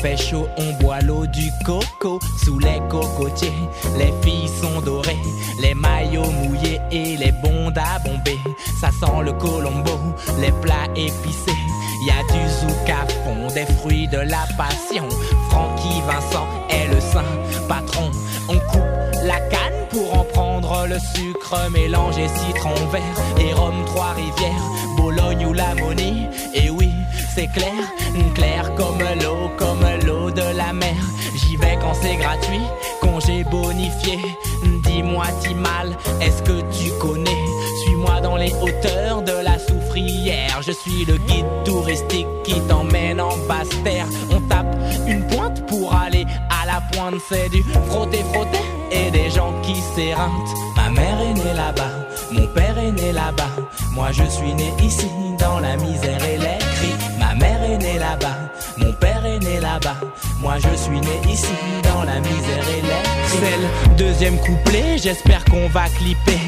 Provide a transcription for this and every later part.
fait chaud, on boit l'eau du coco sous les cocotiers. Les filles sont dorées, les maillots mouillés et les bondes à bomber. Ça sent le colombo, les plats épicés. Y a du zouk à fond, des fruits de la passion. Francky Vincent est le saint patron. On coupe la canne pour en prendre le sucre mélangé citron vert et rhum trois rivières, Bologne ou la Monie. Et oui, c'est clair, clair comme l'eau, comme Quand c'est gratuit, congé bonifié. Dis-moi, mal, est-ce que tu connais? Suis-moi dans les hauteurs de la soufrière. Je suis le guide touristique qui t'emmène en basse terre. On tape une pointe pour aller à la pointe, c'est du frotter, frotter et des gens qui s'éreintent. Ma mère est née là-bas, mon père est né là-bas. Moi je suis né ici dans la misère et les cris. Ma mère mon père est né là-bas. Moi je suis né ici dans la misère et cris. C'est deuxième couplet, j'espère qu'on va clipper.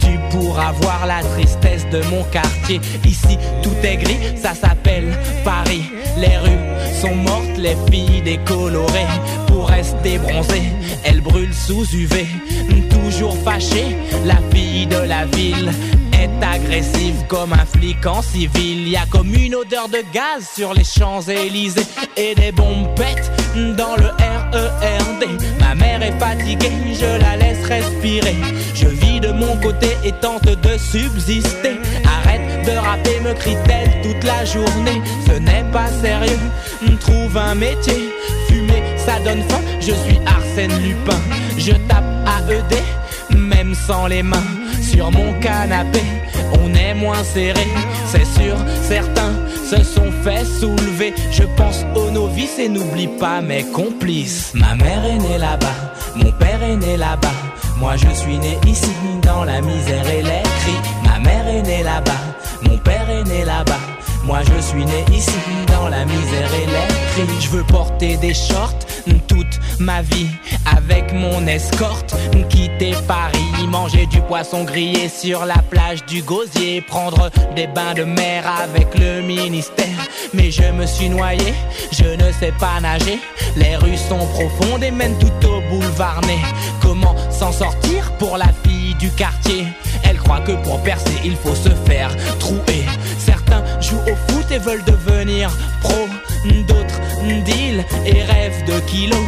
Tu pourras voir la tristesse de mon quartier. Ici tout est gris, ça s'appelle Paris. Les rues sont mortes, les filles décolorées pour rester bronzées. Elles brûlent sous UV, toujours fâchée. La fille de la ville est agressive comme un flic en civil. Y a comme une odeur de gaz sur les Champs-Élysées et des bombes pètent dans le RERD. Ma mère est fatiguée, je la laisse respirer. Je vis de mon côté et tente de subsister. Arrête de rapper, me crie-t-elle toute la journée. Ce n'est pas sérieux, trouve un métier. Fumer, ça donne faim, je suis Arsène Lupin. Je tape AED, même sans les mains. Sur mon canapé, on est moins serré, c'est sûr, certains se sont fait soulever. Je pense aux novices et n'oublie pas mes complices. Ma mère est née là-bas, mon père est né là-bas. Moi je suis né ici, dans la misère et les cris. Ma mère est née là-bas, mon père est né là-bas. Moi je suis né ici, dans la misère et les cris. Je veux porter des shorts toute ma vie avec mon escorte. Quitter Paris, manger du poisson grillé sur la plage du Gosier, prendre des bains de mer avec le ministère. Mais je me suis noyé, je ne sais pas nager. Les rues sont profondes et mènent tout au boulevard Né. Comment s'en sortir pour la fille du quartier? Elle croit que pour percer, il faut se faire trouer. Certains jouent au foot et veulent devenir pro. D'autres deal et rêvent de kilos.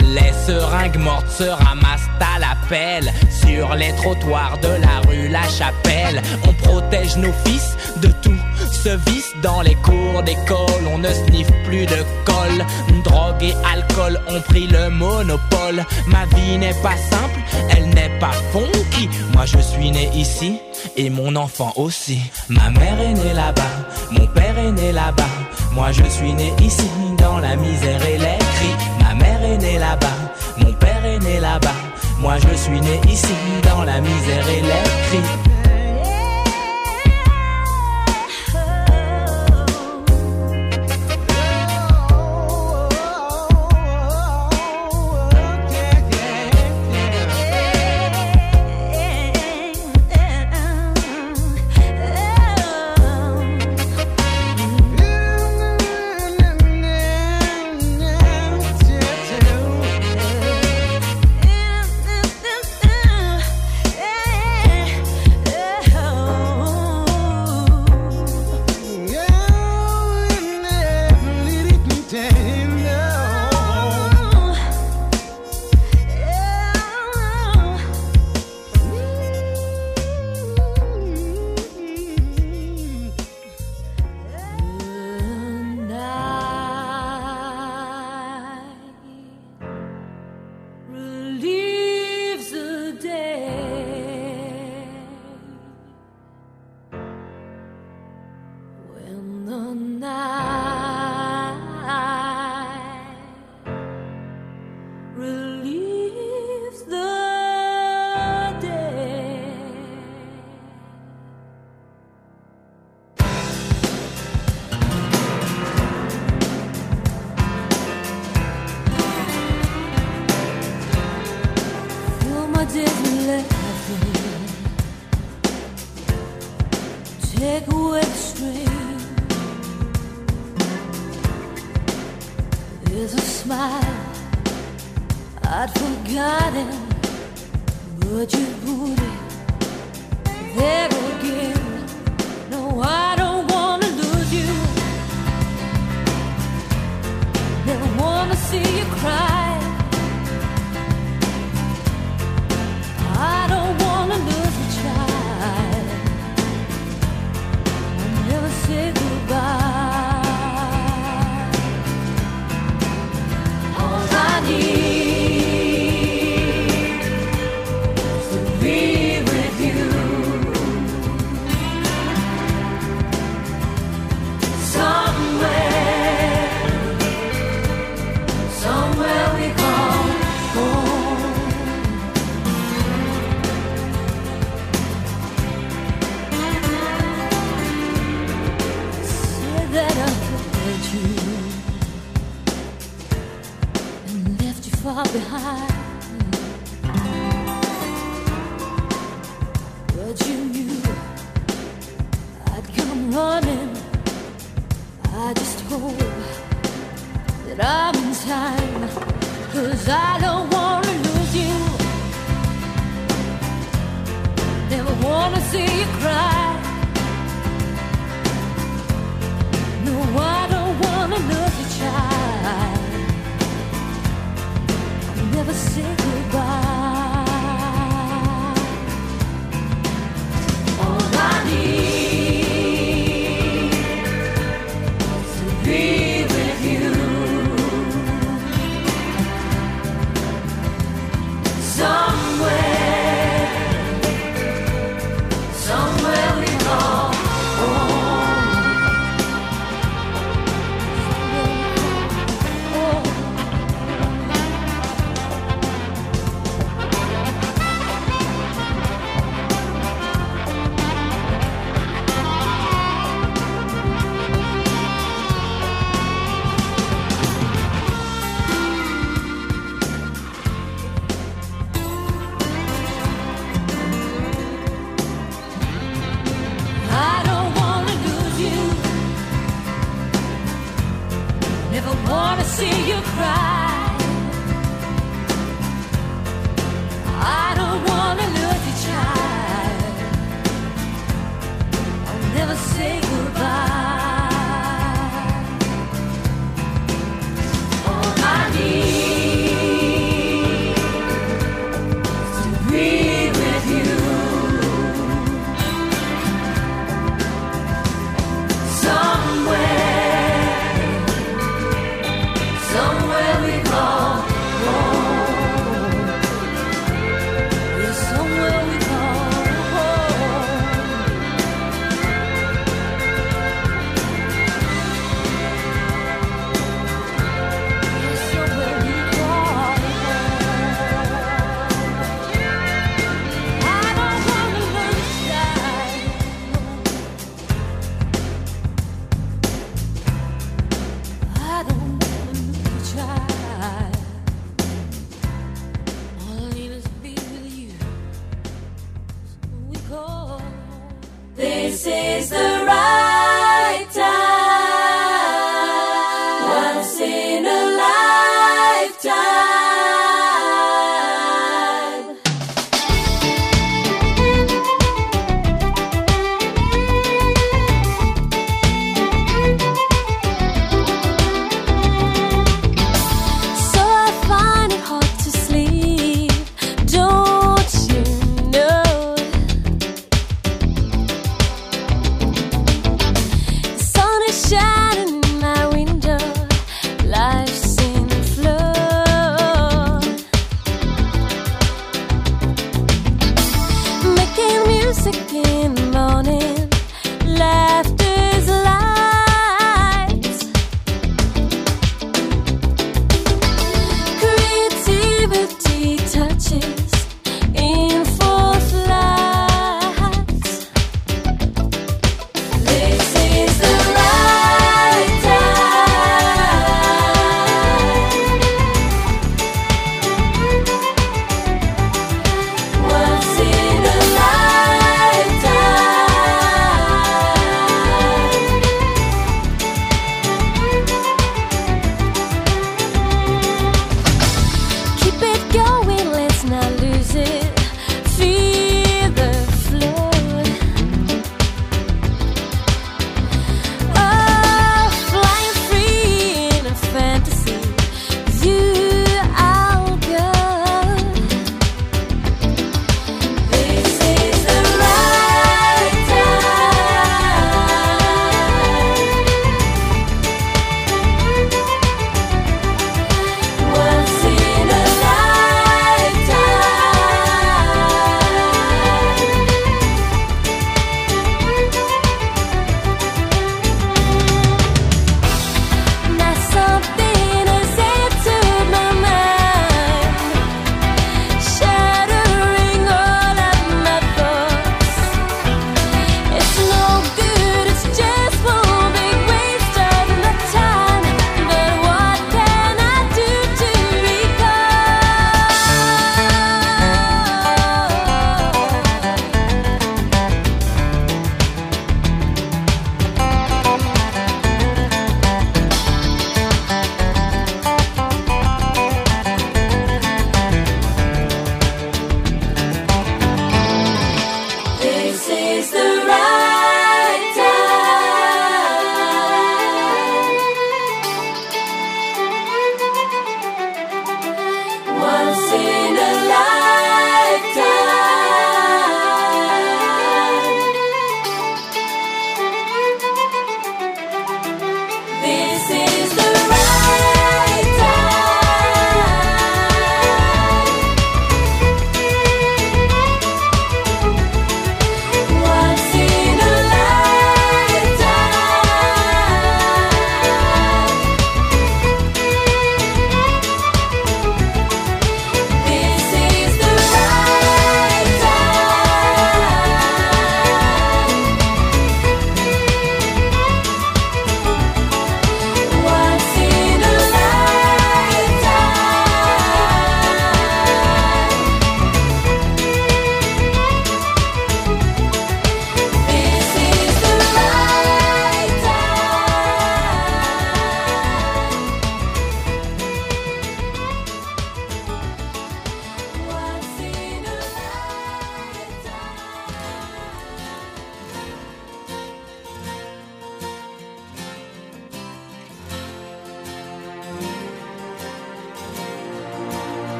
Les seringues mortes se ramassent à la pelle sur les trottoirs de la rue La Chapelle. On protège nos fils de tout ce vice dans les cours d'école. On ne sniffe plus de colle. Drogue et alcool ont pris le monopole. Ma vie n'est pas simple, elle n'est pas funky. Moi je suis né ici et mon enfant aussi. Ma mère est née là-bas, mon père est né là-bas. Moi je suis né ici dans la misère et les cris. Ma mère est née là-bas, mon père est né là-bas. Moi je suis né ici dans la misère et les cris.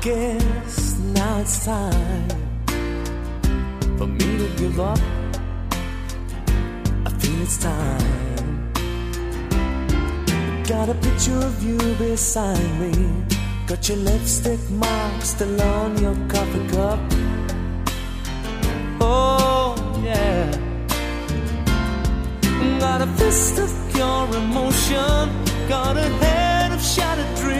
Guess now it's time for me to give up. I feel it's time. Got a picture of you beside me. Got your lipstick mark still on your coffee cup. Oh, yeah. Got a fist of pure emotion. Got a head of shattered dreams.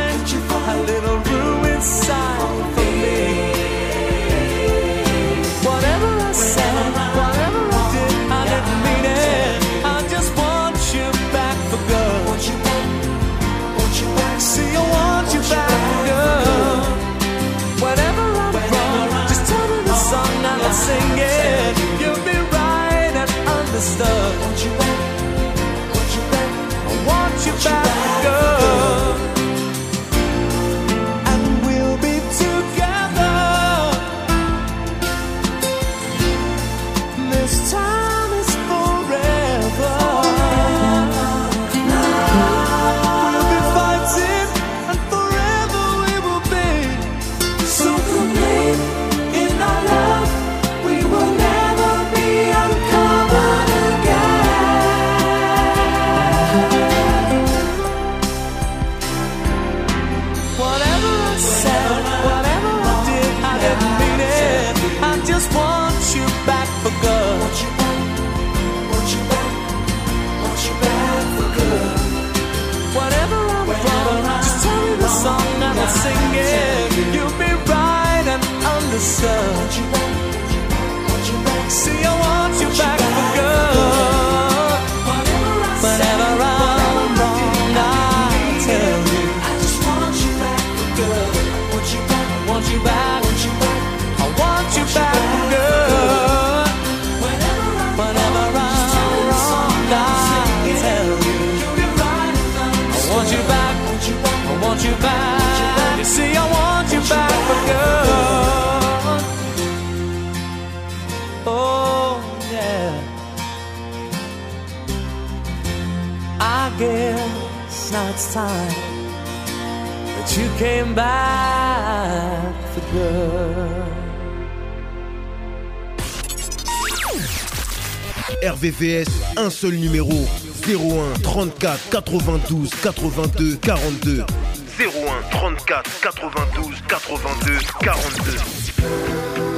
a guess now it's time that you came back for good. RVVS, un seul numéro 01 34 92 82 42. 01 34 92 82 42.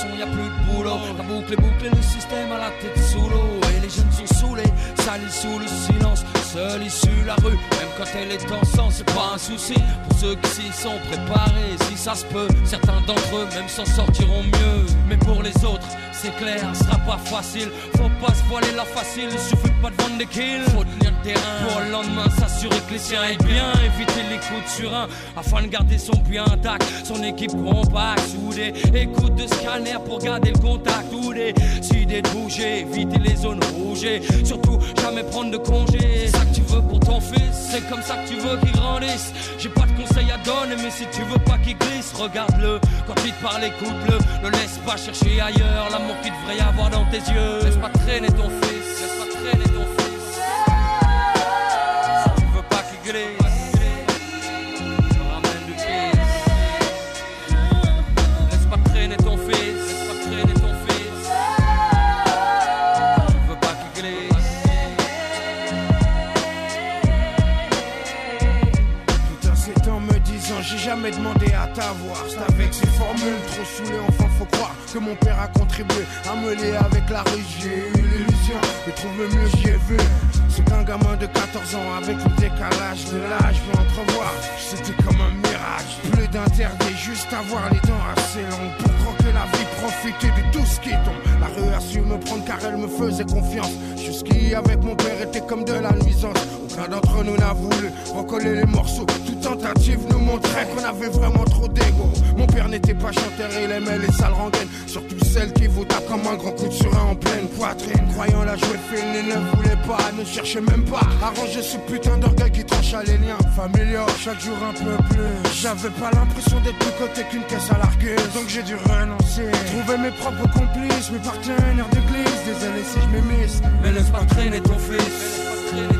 Façon, y a plus de boulot. La boucle est bouclée, le système à la tête sous l'eau. Et les jeunes sont saoulés, salis sous le silence. Seule issue la rue, même quand elle est en sang, c'est pas un souci. Pour ceux qui s'y sont préparés, si ça se peut, certains d'entre eux même s'en sortiront mieux. Mais pour les autres, c'est clair, ce sera pas facile. Faut pas se voiler la facile, il suffit pas de vendre des kills. Faut tenir le terrain pour le lendemain s'assurer que les siens aient bien. Éviter les coups de surin afin de garder son puits intact. Son équipe compacte, soudée. Écoute de scanner pour garder le contact. Ou décider de bouger, éviter les zones rouges. Surtout jamais prendre de congé. C'est ça que tu veux pour ton fils, c'est comme ça que tu veux qu'il grandisse. J'ai pas de conseils à donner, mais si tu veux pas qu'il glisse, regarde-le. Quand il te parle, écoute-le. Ne laisse pas chercher ailleurs l'amour qu'il devrait y avoir dans tes yeux. Laisse pas traîner ton fils, laisse pas traîner ton fils. Tu veux pas qu'il glisse, ramène du fils. Laisse pas traîner ton fils, laisse pas traîner ton fils. Tu veux pas qu'il glisse. Tout ans me disant j'ai jamais demandé à t'avoir C'est avec ces formules trop saoulées enfin faut croire que mon père a contribué à me lier avec la rue J'ai eu l'illusion de trouver mieux j'y ai vu. C'est qu'un gamin de 14 ans avec le décalage de l'âge peut entrevoir. C'était comme un mirage. Plus d'interdit juste avoir les dents assez longues Pour croquer la vie profiter de tout ce qui tombe La rue a su me prendre car elle me faisait confiance Jusqu'y avec mon père était comme de la nuisance aucun d'entre nous n'a voulu recoller les morceaux. Toute tentative nous montrait qu'on avait vraiment trop d'ego. Mon père n'était pas chanteur, il aimait les sales rengaines. Surtout celles qui vous tapent comme un grand coup de surin en pleine poitrine. Croyant la jouer fine, il ne voulait pas, ne cherchait même pas à ranger ce putain d'orgueil qui trancha les liens familiaux. Chaque jour un peu plus. J'avais pas l'impression d'être plus côté qu'une caisse à largueuse. Donc j'ai dû renoncer. Trouver mes propres complices, mes partenaires d'église. Désolé si je m'émisse. Mais laisse pas traîner ton fils.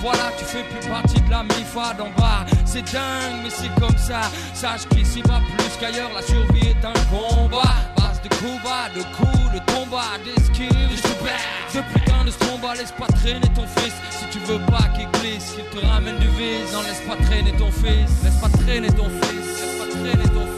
voilà tu fais plus partie de la MIFA d'en bas. C'est dingue mais c'est comme ça. Sache qu'ici va plus qu'ailleurs La survie est un combat. Base de coups bas, de coups, de combats D'esquives, de super De putain de stromba Laisse pas traîner ton fils. Si tu veux pas qu'il glisse Qu'il te ramène du vice. Non laisse pas traîner ton fils. Laisse pas traîner ton fils. Laisse pas traîner ton fils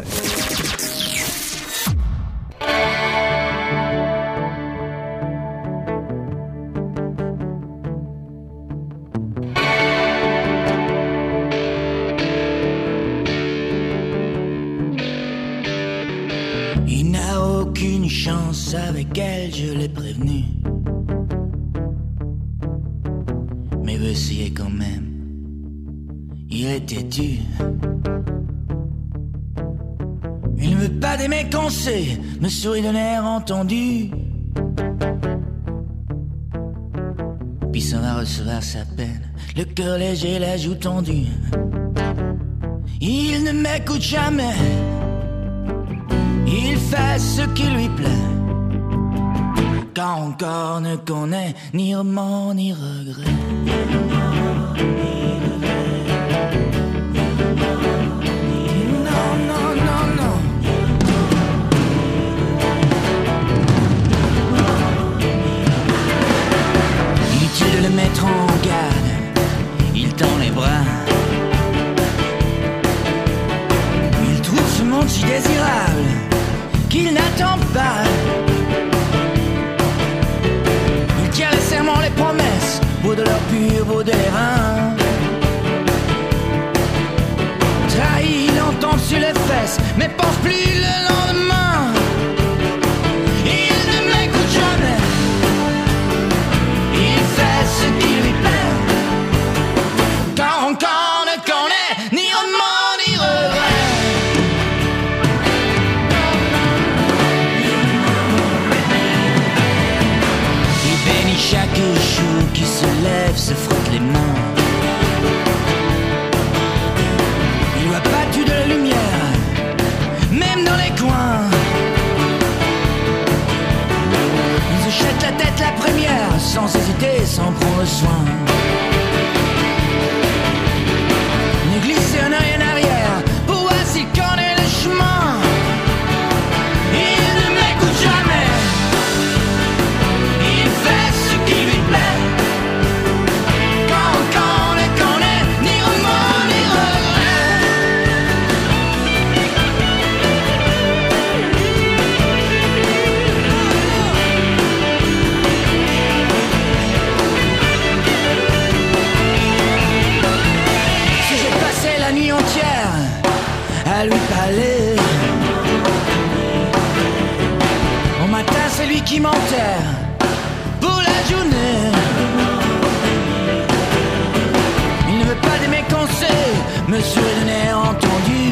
Puis s'en va recevoir sa peine, le cœur léger, la joue tendue. Il ne m'écoute jamais. Il fait ce qui lui plaît. Car encore ne connaît ni remords ni regrets. Qu'il n'attend pas. Il tient les serments, les promesses, beau de leur pur, beau de reins. Trahi, il entend sur les fesses, mais pense plus le se frotte les mains. Il voit pas tu de la lumière, même dans les coins. Il se jette la tête la première, sans hésiter, sans prendre soin. Pour la journée. Il ne veut pas de mes conseils, monsieur le nerf entendu.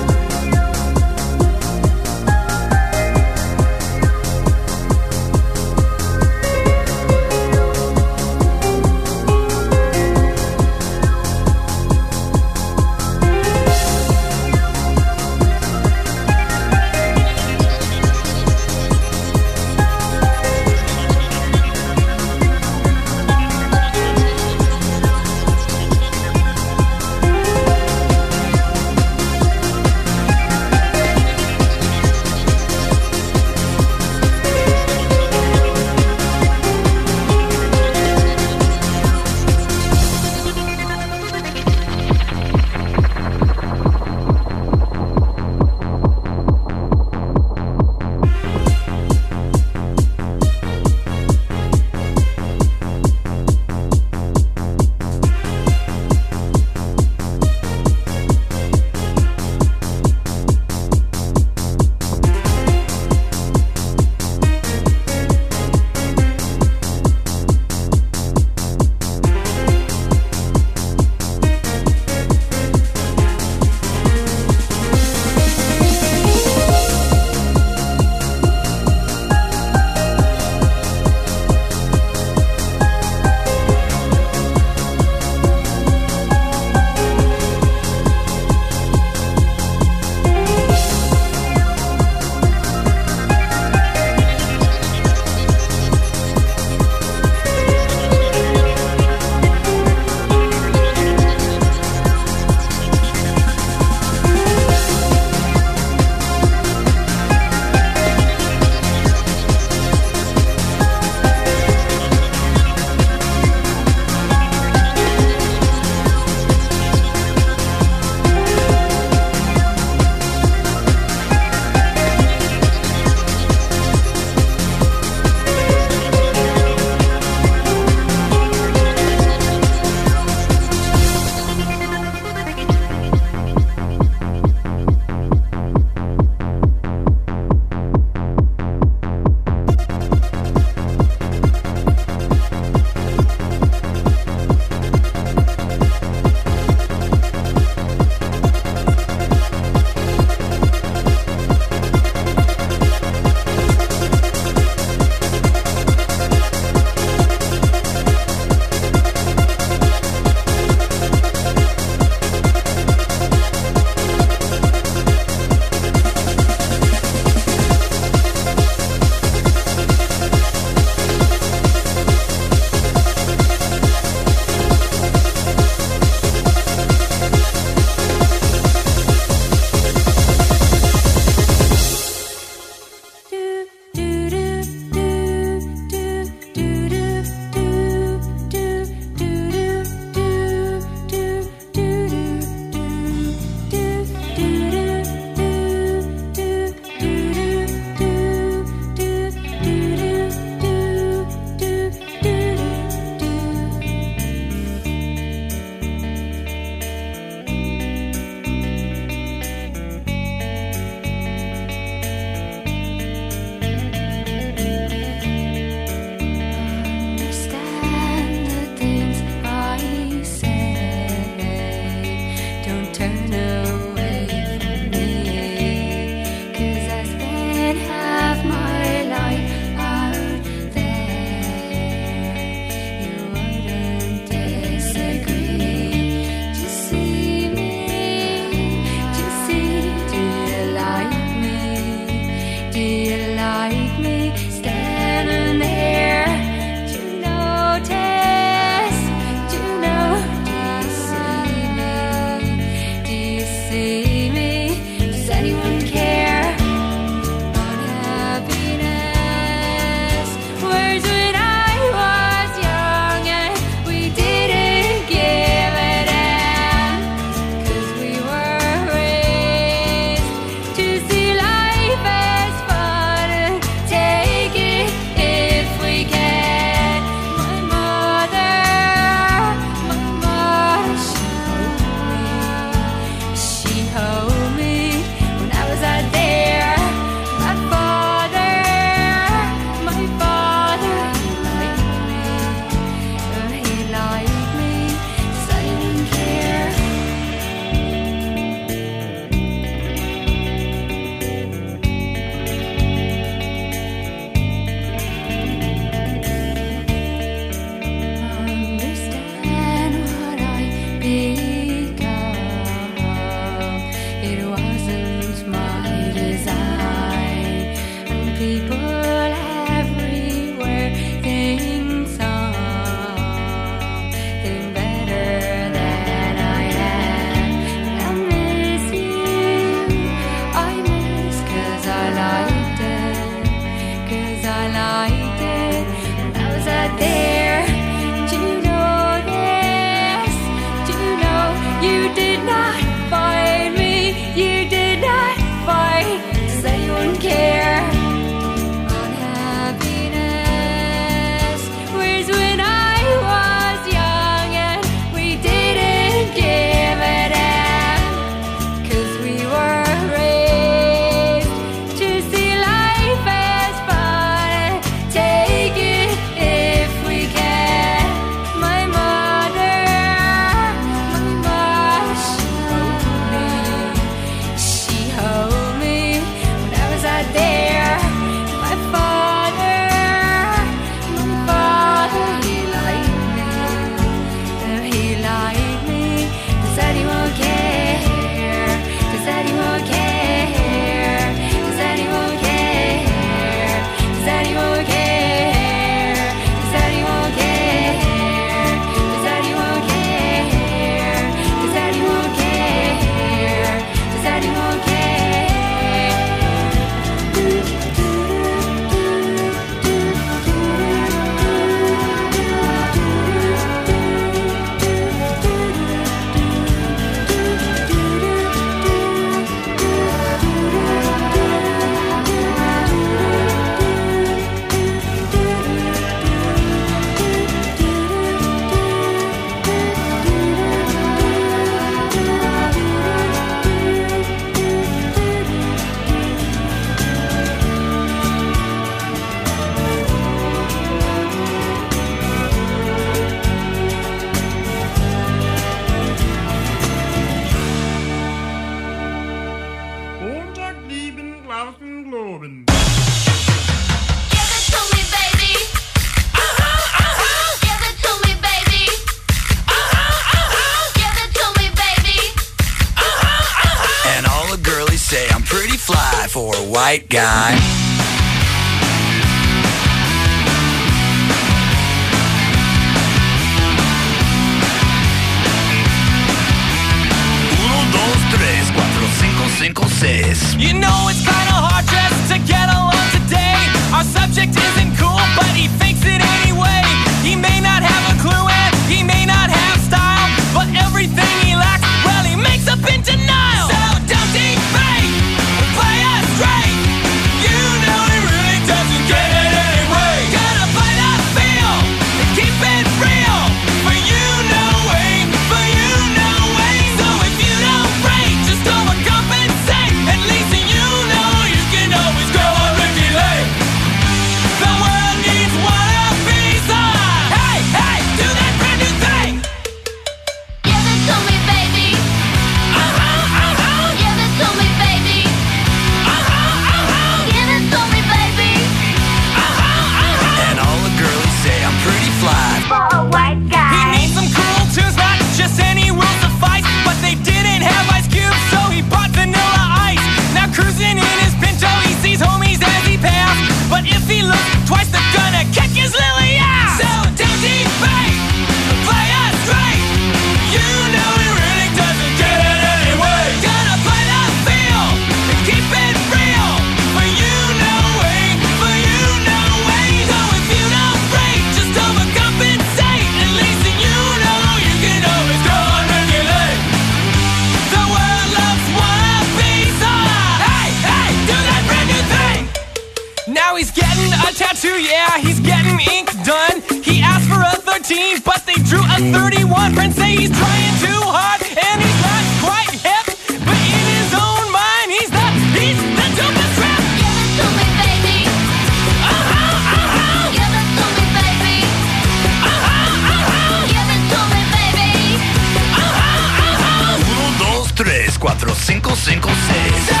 Cinco, cinco, seis.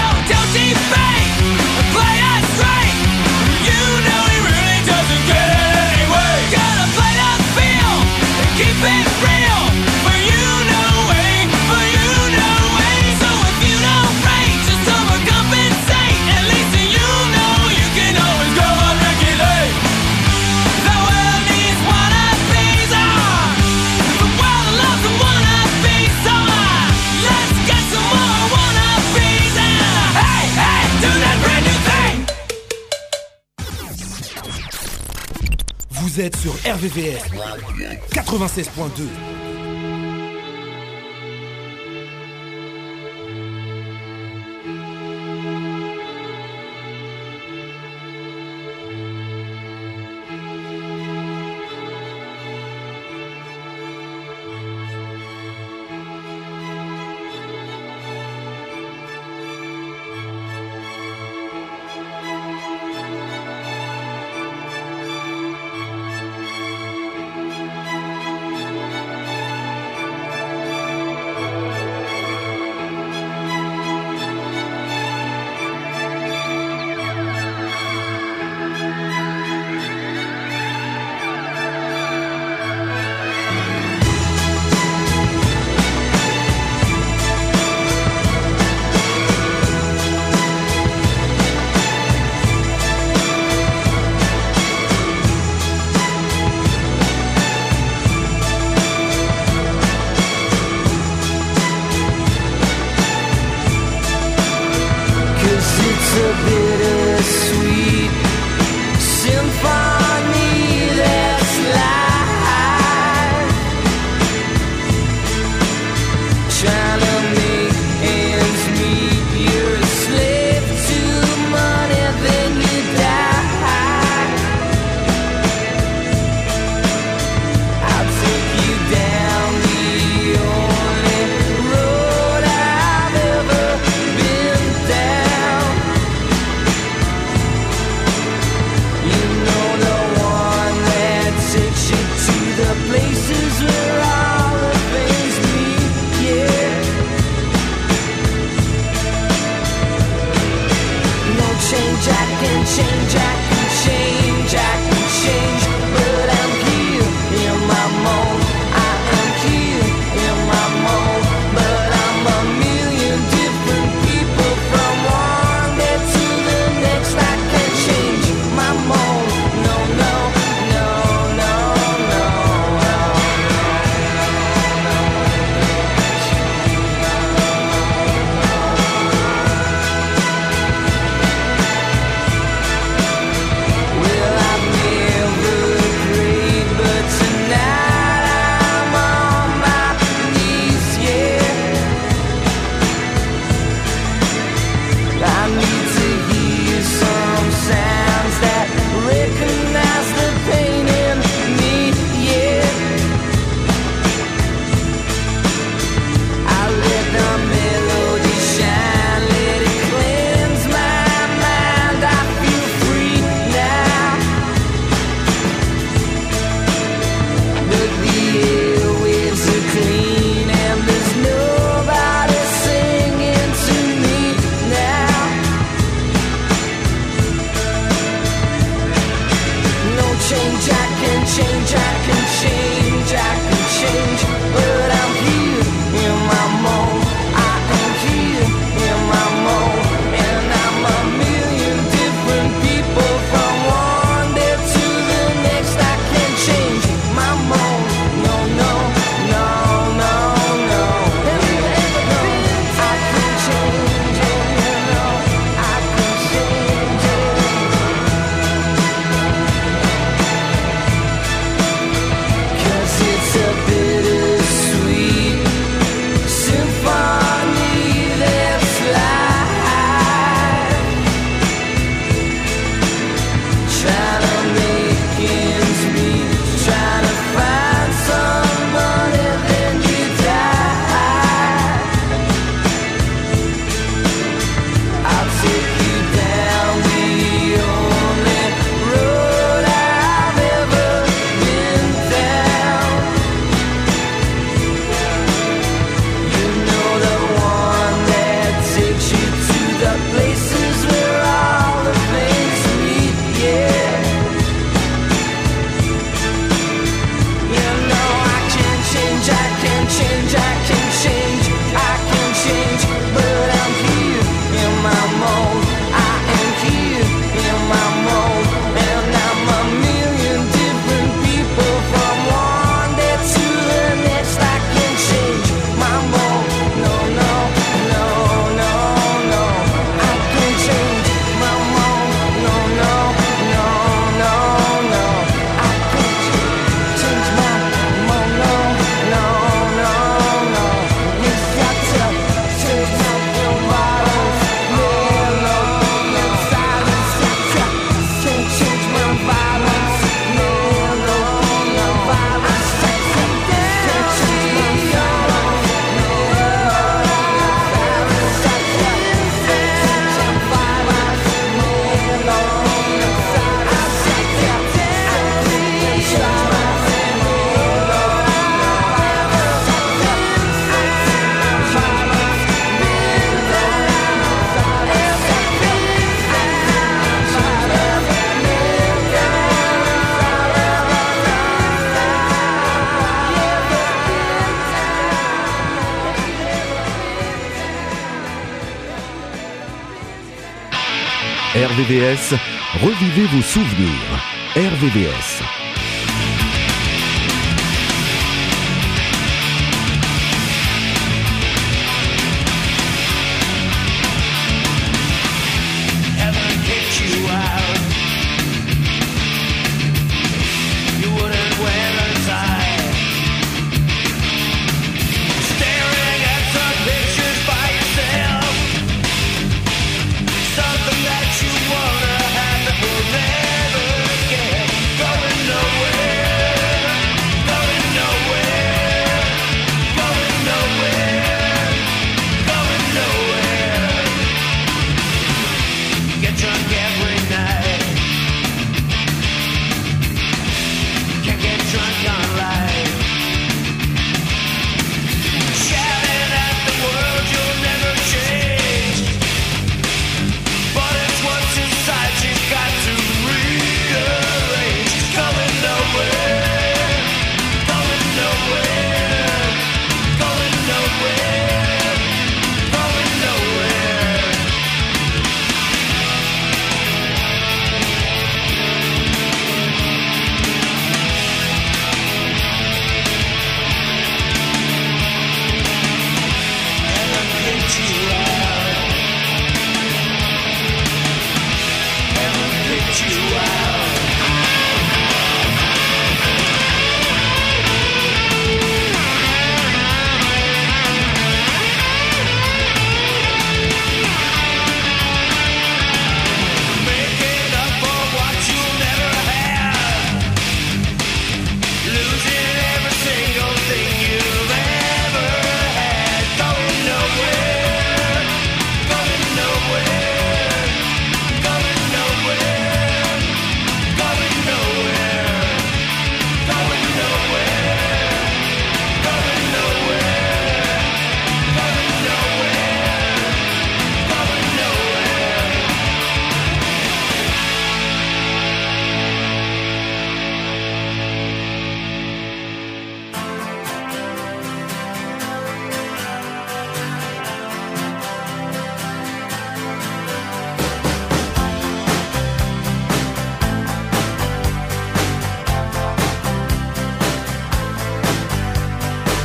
Sur RVVS 96.2. Revivez vos souvenirs. RVVS.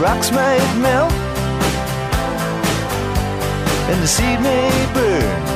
rocks might melt, and the seed may burn.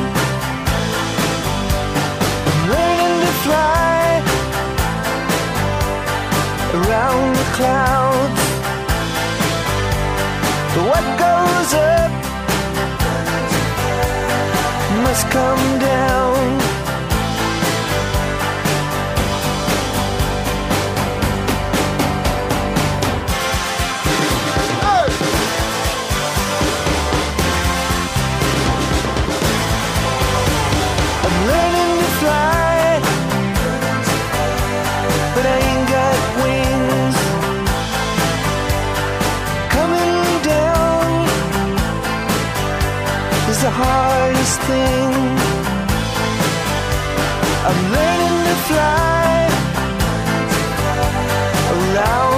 fly around the clouds. What goes up must come down. Learning to fly sing. I'm learning to fly around.